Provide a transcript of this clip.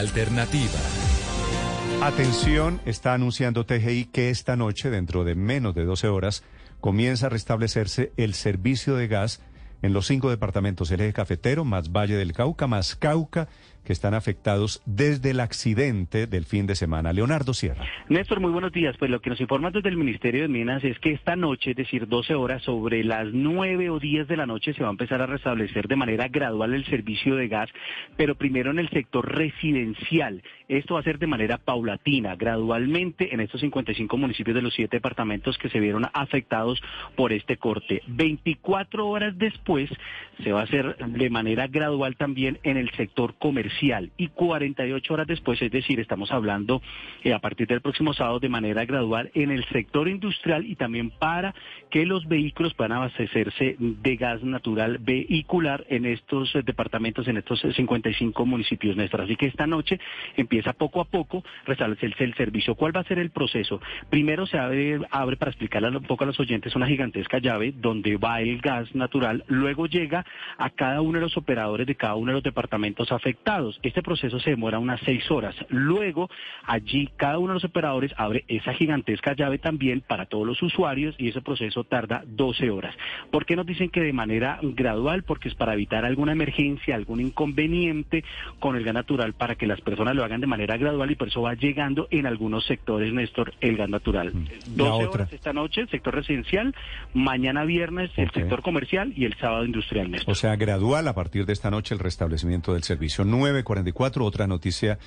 alternativa. Atención, está anunciando TGI que esta noche, dentro de menos de 12 horas, comienza a restablecerse el servicio de gas en los cinco departamentos, el eje cafetero, más Valle del Cauca, más Cauca, que están afectados desde el accidente del fin de semana. Leonardo Sierra. Néstor, muy buenos días. Pues lo que nos informan desde el Ministerio de Minas es que esta noche, es decir, 12 horas, sobre las 9 o 10 de la noche, se va a empezar a restablecer de manera gradual el servicio de gas, pero primero en el sector residencial. Esto va a ser de manera paulatina, gradualmente en estos 55 municipios de los siete departamentos que se vieron afectados por este corte. 24 horas después se va a hacer de manera gradual también en el sector comercial y 48 horas después, es decir, estamos hablando eh, a partir del próximo sábado de manera gradual en el sector industrial y también para que los vehículos puedan abastecerse de gas natural vehicular en estos eh, departamentos, en estos 55 municipios, Néstor. Así que esta noche empieza poco a poco restablecerse el servicio. ¿Cuál va a ser el proceso? Primero se abre para explicarle un poco a los oyentes una gigantesca llave donde va el gas natural, luego llega a cada uno de los operadores de cada uno de los departamentos afectados. Este proceso se demora unas seis horas. Luego, allí cada uno de los operadores abre esa gigantesca llave también para todos los usuarios y ese proceso tarda 12 horas. ¿Por qué nos dicen que de manera gradual? Porque es para evitar alguna emergencia, algún inconveniente con el gas natural para que las personas lo hagan de manera gradual y por eso va llegando en algunos sectores, Néstor, el gas natural. 12 horas esta noche, el sector residencial, mañana viernes el sector comercial y el sábado industrial, Néstor. O sea, gradual a partir de esta noche el restablecimiento del servicio. 944, otra noticia